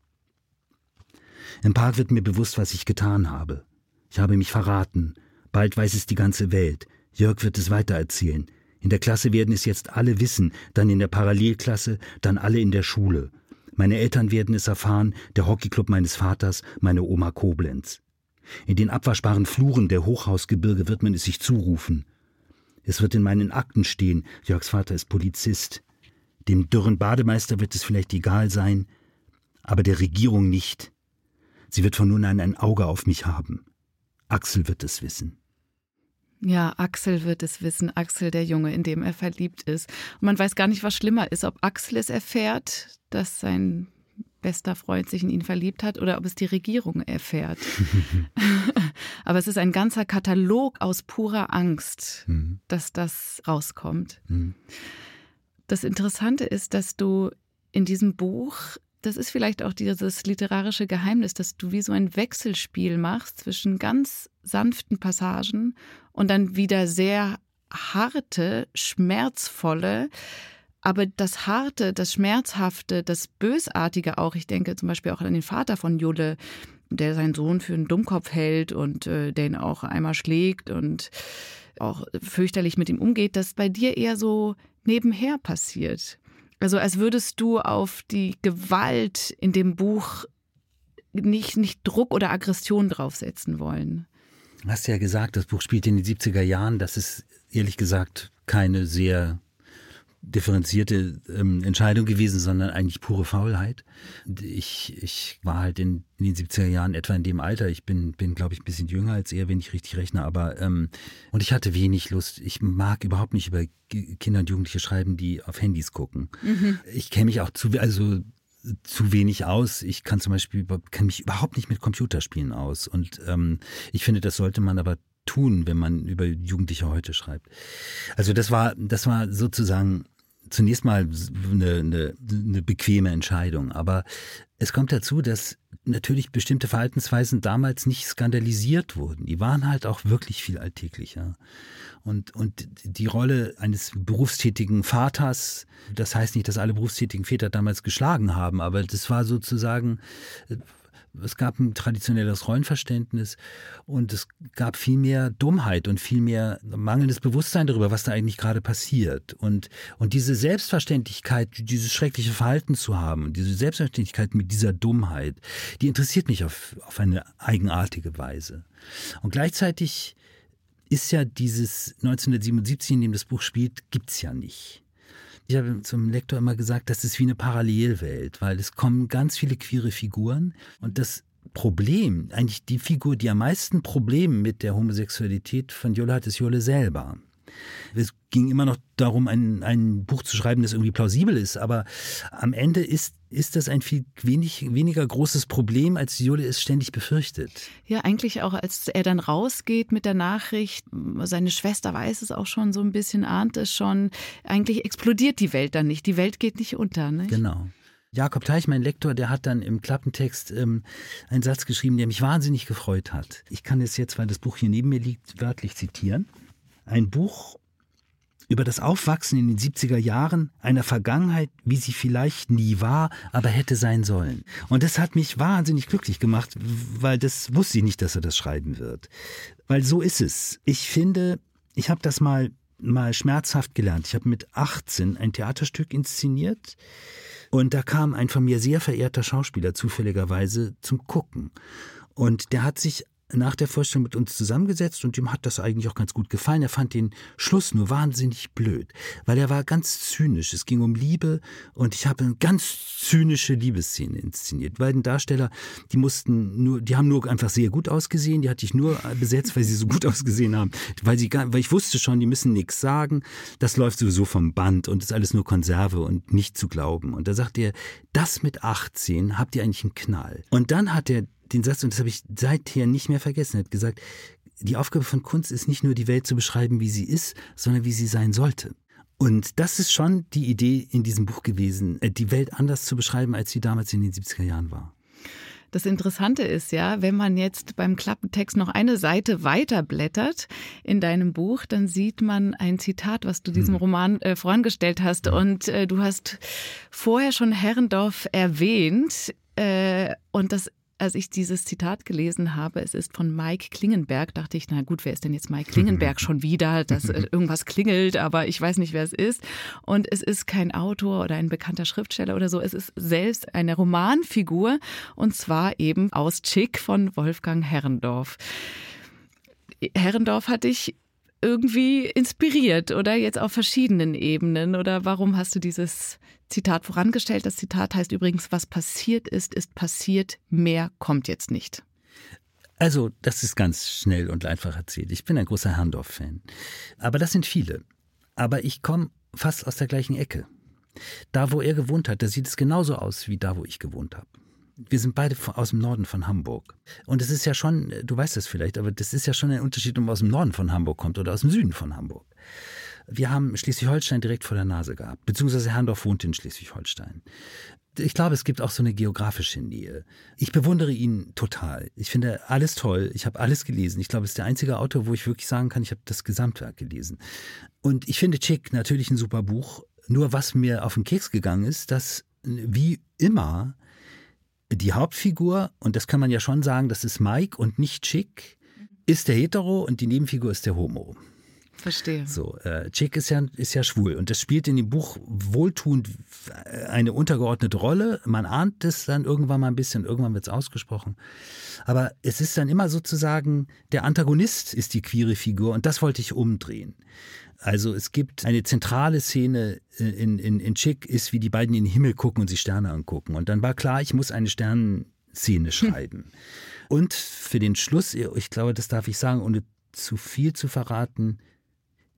Im Park wird mir bewusst, was ich getan habe. Ich habe mich verraten. Bald weiß es die ganze Welt. Jörg wird es weitererzählen. In der Klasse werden es jetzt alle wissen, dann in der Parallelklasse, dann alle in der Schule. Meine Eltern werden es erfahren, der Hockeyclub meines Vaters, meine Oma Koblenz. In den abwaschbaren Fluren der Hochhausgebirge wird man es sich zurufen. Es wird in meinen Akten stehen, Jörgs Vater ist Polizist. Dem dürren Bademeister wird es vielleicht egal sein, aber der Regierung nicht. Sie wird von nun an ein Auge auf mich haben. Axel wird es wissen. Ja, Axel wird es wissen, Axel der Junge, in dem er verliebt ist. Und man weiß gar nicht, was schlimmer ist, ob Axel es erfährt, dass sein bester Freund sich in ihn verliebt hat oder ob es die Regierung erfährt. Aber es ist ein ganzer Katalog aus purer Angst, mhm. dass das rauskommt. Mhm. Das Interessante ist, dass du in diesem Buch, das ist vielleicht auch dieses literarische Geheimnis, dass du wie so ein Wechselspiel machst zwischen ganz sanften Passagen und dann wieder sehr harte, schmerzvolle, aber das Harte, das Schmerzhafte, das Bösartige auch, ich denke zum Beispiel auch an den Vater von Julle, der seinen Sohn für einen Dummkopf hält und äh, den auch einmal schlägt und auch fürchterlich mit ihm umgeht, das bei dir eher so nebenher passiert. Also als würdest du auf die Gewalt in dem Buch nicht, nicht Druck oder Aggression draufsetzen wollen. Du hast ja gesagt, das Buch spielt in den 70er Jahren. Das ist ehrlich gesagt keine sehr differenzierte ähm, Entscheidung gewesen, sondern eigentlich pure Faulheit. Ich, ich war halt in, in, den 70er Jahren etwa in dem Alter. Ich bin, bin glaube ich, ein bisschen jünger als er, wenn ich richtig rechne. Aber ähm, und ich hatte wenig Lust. Ich mag überhaupt nicht über Kinder und Jugendliche schreiben, die auf Handys gucken. Mhm. Ich kenne mich auch zu, also zu wenig aus. Ich kann zum Beispiel kenne mich überhaupt nicht mit Computerspielen aus. Und ähm, ich finde, das sollte man aber tun, wenn man über Jugendliche heute schreibt. Also das war, das war sozusagen zunächst mal eine, eine, eine bequeme Entscheidung. Aber es kommt dazu, dass natürlich bestimmte Verhaltensweisen damals nicht skandalisiert wurden. Die waren halt auch wirklich viel alltäglicher. Und, und die Rolle eines berufstätigen Vaters, das heißt nicht, dass alle berufstätigen Väter damals geschlagen haben, aber das war sozusagen es gab ein traditionelles Rollenverständnis und es gab viel mehr Dummheit und viel mehr mangelndes Bewusstsein darüber, was da eigentlich gerade passiert. Und, und diese Selbstverständlichkeit, dieses schreckliche Verhalten zu haben, diese Selbstverständlichkeit mit dieser Dummheit, die interessiert mich auf, auf eine eigenartige Weise. Und gleichzeitig ist ja dieses 1977, in dem das Buch spielt, gibt's ja nicht. Ich habe zum Lektor immer gesagt, das ist wie eine Parallelwelt, weil es kommen ganz viele queere Figuren und das Problem, eigentlich die Figur, die am meisten Probleme mit der Homosexualität von Jolle hat, ist Jolle selber. Es ging immer noch darum, ein, ein Buch zu schreiben, das irgendwie plausibel ist, aber am Ende ist, ist das ein viel wenig, weniger großes Problem, als Jule es ständig befürchtet. Ja, eigentlich auch, als er dann rausgeht mit der Nachricht, seine Schwester weiß es auch schon so ein bisschen, ahnt es schon, eigentlich explodiert die Welt dann nicht, die Welt geht nicht unter. Nicht? Genau. Jakob Teich, mein Lektor, der hat dann im Klappentext ähm, einen Satz geschrieben, der mich wahnsinnig gefreut hat. Ich kann es jetzt, weil das Buch hier neben mir liegt, wörtlich zitieren. Ein Buch über das Aufwachsen in den 70er Jahren einer Vergangenheit, wie sie vielleicht nie war, aber hätte sein sollen. Und das hat mich wahnsinnig glücklich gemacht, weil das wusste ich nicht, dass er das schreiben wird. Weil so ist es. Ich finde, ich habe das mal mal schmerzhaft gelernt. Ich habe mit 18 ein Theaterstück inszeniert und da kam ein von mir sehr verehrter Schauspieler zufälligerweise zum Gucken. Und der hat sich nach der Vorstellung mit uns zusammengesetzt und ihm hat das eigentlich auch ganz gut gefallen. Er fand den Schluss nur wahnsinnig blöd, weil er war ganz zynisch. Es ging um Liebe und ich habe eine ganz zynische Liebesszene inszeniert. Beiden Darsteller, die mussten nur, die haben nur einfach sehr gut ausgesehen. Die hatte ich nur besetzt, weil sie so gut ausgesehen haben, weil sie, weil ich wusste schon, die müssen nichts sagen. Das läuft sowieso vom Band und ist alles nur Konserve und nicht zu glauben. Und da sagt er, das mit 18 habt ihr eigentlich einen Knall. Und dann hat er den Satz, und das habe ich seither nicht mehr vergessen, hat gesagt, die Aufgabe von Kunst ist nicht nur die Welt zu beschreiben, wie sie ist, sondern wie sie sein sollte. Und das ist schon die Idee in diesem Buch gewesen, äh, die Welt anders zu beschreiben, als sie damals in den 70er Jahren war. Das Interessante ist ja, wenn man jetzt beim Klappentext noch eine Seite weiter blättert in deinem Buch, dann sieht man ein Zitat, was du diesem hm. Roman äh, vorangestellt hast. Und äh, du hast vorher schon Herrendorf erwähnt. Äh, und das als ich dieses Zitat gelesen habe, es ist von Mike Klingenberg, dachte ich, na gut, wer ist denn jetzt Mike Klingenberg schon wieder, dass äh, irgendwas klingelt, aber ich weiß nicht, wer es ist. Und es ist kein Autor oder ein bekannter Schriftsteller oder so, es ist selbst eine Romanfigur und zwar eben aus Chick von Wolfgang Herrendorf. Herrendorf hat dich irgendwie inspiriert oder jetzt auf verschiedenen Ebenen? Oder warum hast du dieses Zitat vorangestellt? Das Zitat heißt übrigens, was passiert ist, ist passiert, mehr kommt jetzt nicht. Also, das ist ganz schnell und einfach erzählt. Ich bin ein großer Herrndorf-Fan. Aber das sind viele. Aber ich komme fast aus der gleichen Ecke. Da, wo er gewohnt hat, da sieht es genauso aus wie da, wo ich gewohnt habe wir sind beide aus dem Norden von Hamburg. Und es ist ja schon, du weißt das vielleicht, aber das ist ja schon ein Unterschied, ob man aus dem Norden von Hamburg kommt oder aus dem Süden von Hamburg. Wir haben Schleswig-Holstein direkt vor der Nase gehabt, beziehungsweise Herrndorf wohnt in Schleswig-Holstein. Ich glaube, es gibt auch so eine geografische Nähe. Ich bewundere ihn total. Ich finde alles toll. Ich habe alles gelesen. Ich glaube, es ist der einzige Autor, wo ich wirklich sagen kann, ich habe das Gesamtwerk gelesen. Und ich finde Chick natürlich ein super Buch. Nur was mir auf den Keks gegangen ist, dass wie immer die Hauptfigur, und das kann man ja schon sagen, das ist Mike und nicht Chick, ist der Hetero und die Nebenfigur ist der Homo. Verstehe. So, äh, Chick ist ja, ist ja schwul und das spielt in dem Buch wohltuend eine untergeordnete Rolle. Man ahnt es dann irgendwann mal ein bisschen, irgendwann wird es ausgesprochen. Aber es ist dann immer sozusagen, der Antagonist ist die queere Figur und das wollte ich umdrehen. Also es gibt eine zentrale Szene äh, in, in, in Chick, ist, wie die beiden in den Himmel gucken und sich Sterne angucken. Und dann war klar, ich muss eine Sternenszene schreiben. Hm. Und für den Schluss, ich glaube, das darf ich sagen, ohne zu viel zu verraten,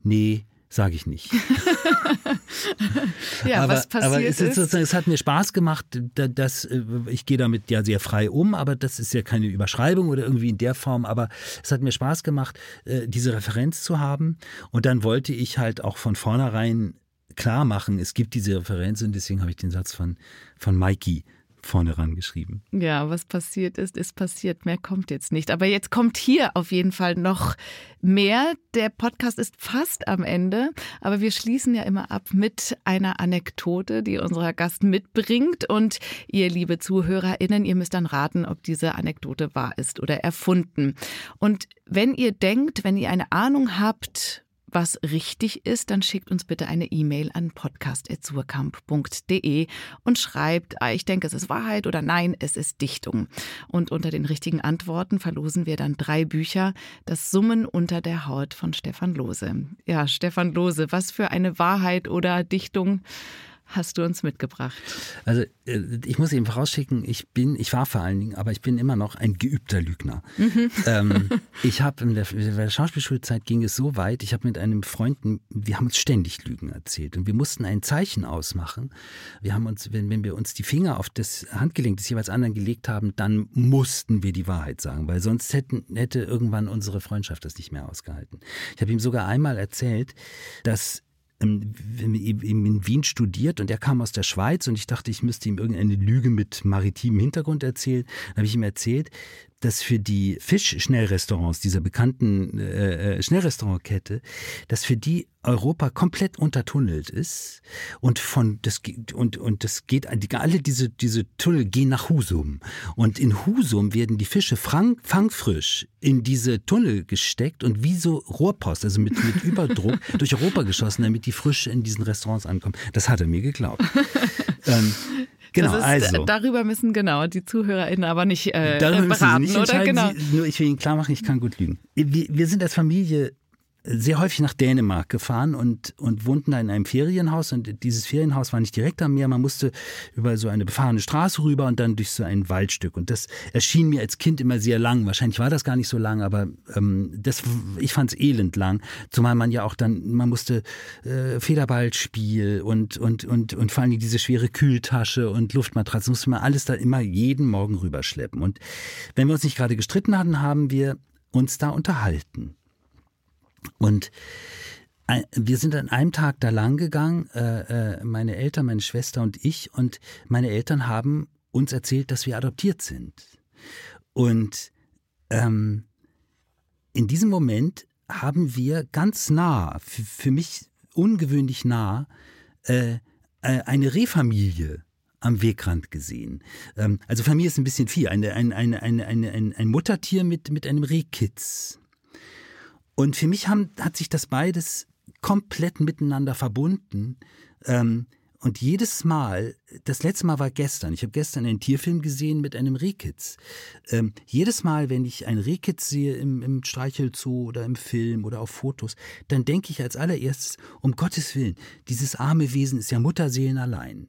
nee, sage ich nicht. ja, aber, was passiert aber es, ist, es hat mir Spaß gemacht, dass äh, ich gehe damit ja sehr frei um, aber das ist ja keine Überschreibung oder irgendwie in der Form, aber es hat mir Spaß gemacht, äh, diese Referenz zu haben und dann wollte ich halt auch von vornherein klar machen, es gibt diese Referenz und deswegen habe ich den Satz von, von Mikey vorne rangeschrieben. Ja, was passiert ist, ist passiert. Mehr kommt jetzt nicht. Aber jetzt kommt hier auf jeden Fall noch mehr. Der Podcast ist fast am Ende, aber wir schließen ja immer ab mit einer Anekdote, die unser Gast mitbringt. Und ihr, liebe ZuhörerInnen, ihr müsst dann raten, ob diese Anekdote wahr ist oder erfunden. Und wenn ihr denkt, wenn ihr eine Ahnung habt, was richtig ist, dann schickt uns bitte eine E-Mail an podcast.surkamp.de und schreibt, ah, ich denke, es ist Wahrheit oder nein, es ist Dichtung. Und unter den richtigen Antworten verlosen wir dann drei Bücher. Das Summen unter der Haut von Stefan Lose. Ja, Stefan Lose, was für eine Wahrheit oder Dichtung hast du uns mitgebracht? Also äh, ich muss eben vorausschicken, ich bin, ich war vor allen Dingen, aber ich bin immer noch ein geübter Lügner. Mhm. Ähm, ich habe in der, in der Schauspielschulzeit ging es so weit, ich habe mit einem Freund, wir haben uns ständig Lügen erzählt und wir mussten ein Zeichen ausmachen. Wir haben uns, wenn, wenn wir uns die Finger auf das Handgelenk des jeweils anderen gelegt haben, dann mussten wir die Wahrheit sagen, weil sonst hätten, hätte irgendwann unsere Freundschaft das nicht mehr ausgehalten. Ich habe ihm sogar einmal erzählt, dass in Wien studiert und er kam aus der Schweiz und ich dachte, ich müsste ihm irgendeine Lüge mit maritimem Hintergrund erzählen. Dann habe ich ihm erzählt, dass für die Fischschnellrestaurants, dieser bekannten äh, äh, Schnellrestaurantkette, dass für die Europa komplett untertunnelt ist und von das und und das geht alle diese diese Tunnel gehen nach Husum und in Husum werden die Fische fang, fangfrisch in diese Tunnel gesteckt und wie so Rohrpost, also mit mit Überdruck durch Europa geschossen, damit die frisch in diesen Restaurants ankommen. Das hat er mir geglaubt. Ähm, Genau, ist, also. Darüber müssen genau die ZuhörerInnen aber nicht äh, darüber beraten, müssen Sie nicht oder? Genau. Sie, nur ich will Ihnen klar machen, ich kann gut lügen. Wir, wir sind als Familie sehr häufig nach Dänemark gefahren und, und wohnten da in einem Ferienhaus. Und dieses Ferienhaus war nicht direkt am Meer. Man musste über so eine befahrene Straße rüber und dann durch so ein Waldstück. Und das erschien mir als Kind immer sehr lang. Wahrscheinlich war das gar nicht so lang, aber ähm, das, ich fand es elend lang. Zumal man ja auch dann, man musste äh, Federballspiel und, und, und, und vor allem diese schwere Kühltasche und Luftmatratze, musste man alles da immer jeden Morgen rüberschleppen. Und wenn wir uns nicht gerade gestritten hatten, haben wir uns da unterhalten. Und wir sind an einem Tag da lang gegangen, äh, äh, meine Eltern, meine Schwester und ich, und meine Eltern haben uns erzählt, dass wir adoptiert sind. Und ähm, in diesem Moment haben wir ganz nah, für, mich ungewöhnlich nah, äh, eine Rehfamilie am Wegrand gesehen. Ähm, also mir ist ein bisschen viel. Eine, eine, eine, eine, ein, ein Muttertier mit, mit einem Rehkitz. Und für mich haben, hat sich das beides komplett miteinander verbunden. Ähm, und jedes Mal, das letzte Mal war gestern, ich habe gestern einen Tierfilm gesehen mit einem Rehkitz. Ähm, jedes Mal, wenn ich einen Rehkitz sehe im, im Streichelzoo oder im Film oder auf Fotos, dann denke ich als allererstes, um Gottes Willen, dieses arme Wesen ist ja Mutterseelen allein.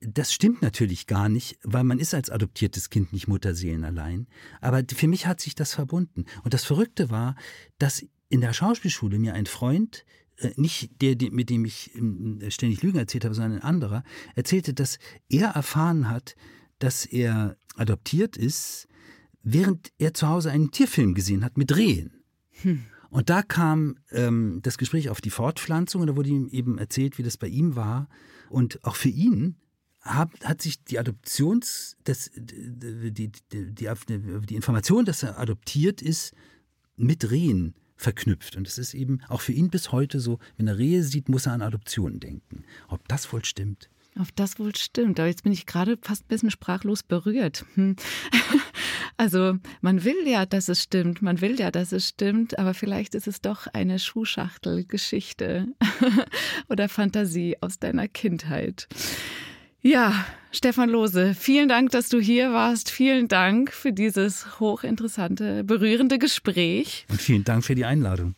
Das stimmt natürlich gar nicht, weil man ist als adoptiertes Kind nicht Mutterseelen allein. Aber für mich hat sich das verbunden. Und das Verrückte war, dass in der Schauspielschule mir ein Freund äh, nicht der, mit dem ich ähm, ständig Lügen erzählt habe, sondern ein anderer, erzählte, dass er erfahren hat, dass er adoptiert ist, während er zu Hause einen Tierfilm gesehen hat mit Rehen. Hm. Und da kam ähm, das Gespräch auf die Fortpflanzung und da wurde ihm eben erzählt, wie das bei ihm war. Und auch für ihn hat, hat sich die Adoptions, das, die, die, die, die Information, dass er adoptiert ist, mit Rehen verknüpft. Und es ist eben auch für ihn bis heute so, wenn er Rehe sieht, muss er an Adoption denken. Ob das wohl stimmt? Ob das wohl stimmt. Aber jetzt bin ich gerade fast ein bisschen sprachlos berührt. Hm. Also man will ja, dass es stimmt, man will ja, dass es stimmt, aber vielleicht ist es doch eine Schuhschachtelgeschichte oder Fantasie aus deiner Kindheit. Ja, Stefan Lose, vielen Dank, dass du hier warst. Vielen Dank für dieses hochinteressante, berührende Gespräch. Und vielen Dank für die Einladung.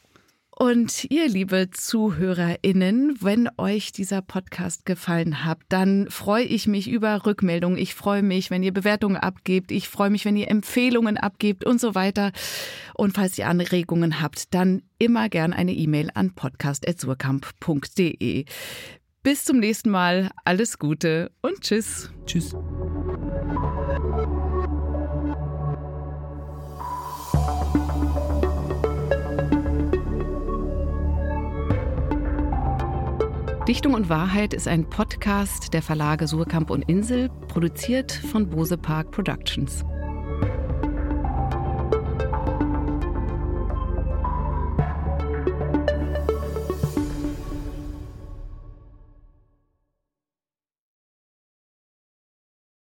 Und ihr, liebe ZuhörerInnen, wenn euch dieser Podcast gefallen hat, dann freue ich mich über Rückmeldungen. Ich freue mich, wenn ihr Bewertungen abgebt. Ich freue mich, wenn ihr Empfehlungen abgebt und so weiter. Und falls ihr Anregungen habt, dann immer gern eine E-Mail an podcast.surkamp.de. Bis zum nächsten Mal. Alles Gute und tschüss. Tschüss. Dichtung und Wahrheit ist ein Podcast der Verlage Surkamp und Insel, produziert von Bose Park Productions.